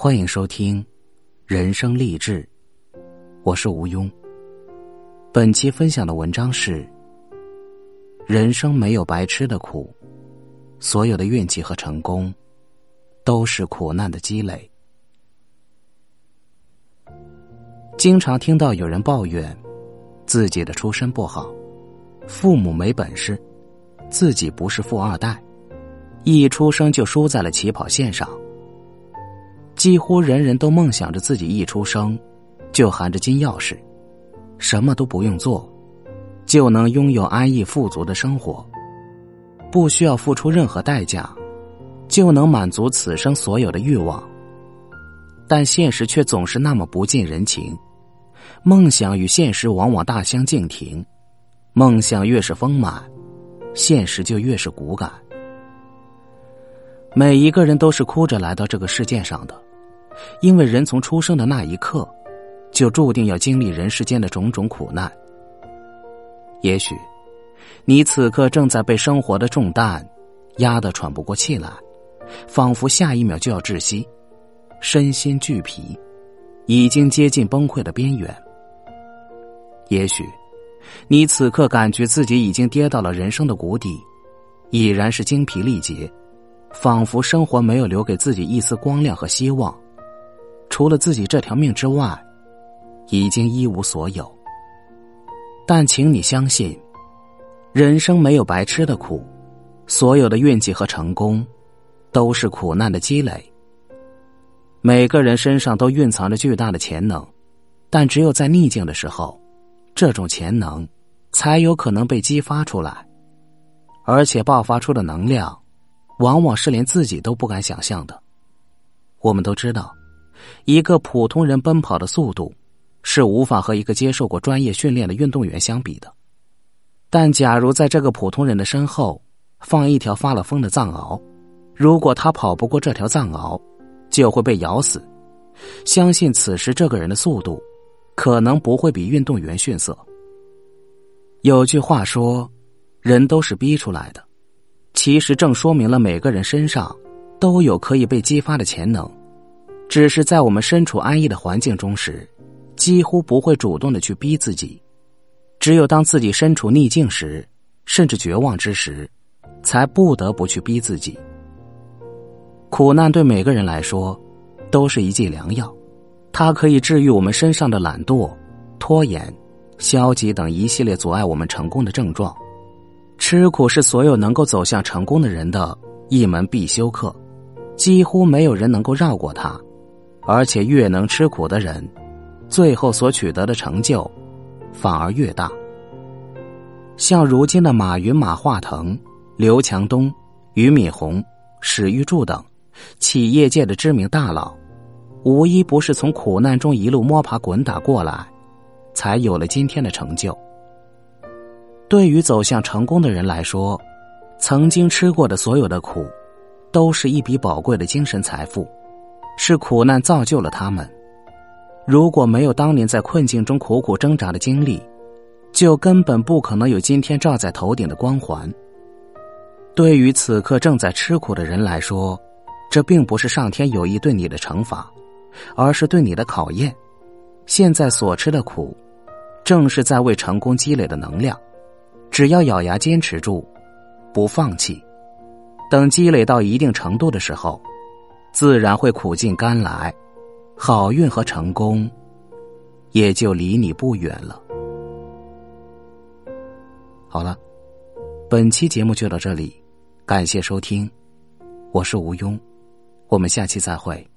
欢迎收听《人生励志》，我是吴庸。本期分享的文章是：人生没有白吃的苦，所有的运气和成功都是苦难的积累。经常听到有人抱怨自己的出身不好，父母没本事，自己不是富二代，一出生就输在了起跑线上。几乎人人都梦想着自己一出生，就含着金钥匙，什么都不用做，就能拥有安逸富足的生活，不需要付出任何代价，就能满足此生所有的欲望。但现实却总是那么不近人情，梦想与现实往往大相径庭，梦想越是丰满，现实就越是骨感。每一个人都是哭着来到这个世界上的。因为人从出生的那一刻，就注定要经历人世间的种种苦难。也许，你此刻正在被生活的重担压得喘不过气来，仿佛下一秒就要窒息，身心俱疲，已经接近崩溃的边缘。也许，你此刻感觉自己已经跌到了人生的谷底，已然是精疲力竭，仿佛生活没有留给自己一丝光亮和希望。除了自己这条命之外，已经一无所有。但请你相信，人生没有白吃的苦，所有的运气和成功，都是苦难的积累。每个人身上都蕴藏着巨大的潜能，但只有在逆境的时候，这种潜能才有可能被激发出来，而且爆发出的能量，往往是连自己都不敢想象的。我们都知道。一个普通人奔跑的速度，是无法和一个接受过专业训练的运动员相比的。但假如在这个普通人的身后放一条发了疯的藏獒，如果他跑不过这条藏獒，就会被咬死。相信此时这个人的速度，可能不会比运动员逊色。有句话说：“人都是逼出来的。”其实正说明了每个人身上都有可以被激发的潜能。只是在我们身处安逸的环境中时，几乎不会主动的去逼自己；只有当自己身处逆境时，甚至绝望之时，才不得不去逼自己。苦难对每个人来说，都是一剂良药，它可以治愈我们身上的懒惰、拖延、消极等一系列阻碍我们成功的症状。吃苦是所有能够走向成功的人的一门必修课，几乎没有人能够绕过它。而且越能吃苦的人，最后所取得的成就，反而越大。像如今的马云、马化腾、刘强东、俞敏洪、史玉柱等企业界的知名大佬，无一不是从苦难中一路摸爬滚打过来，才有了今天的成就。对于走向成功的人来说，曾经吃过的所有的苦，都是一笔宝贵的精神财富。是苦难造就了他们。如果没有当年在困境中苦苦挣扎的经历，就根本不可能有今天罩在头顶的光环。对于此刻正在吃苦的人来说，这并不是上天有意对你的惩罚，而是对你的考验。现在所吃的苦，正是在为成功积累的能量。只要咬牙坚持住，不放弃，等积累到一定程度的时候。自然会苦尽甘来，好运和成功也就离你不远了。好了，本期节目就到这里，感谢收听，我是吴庸，我们下期再会。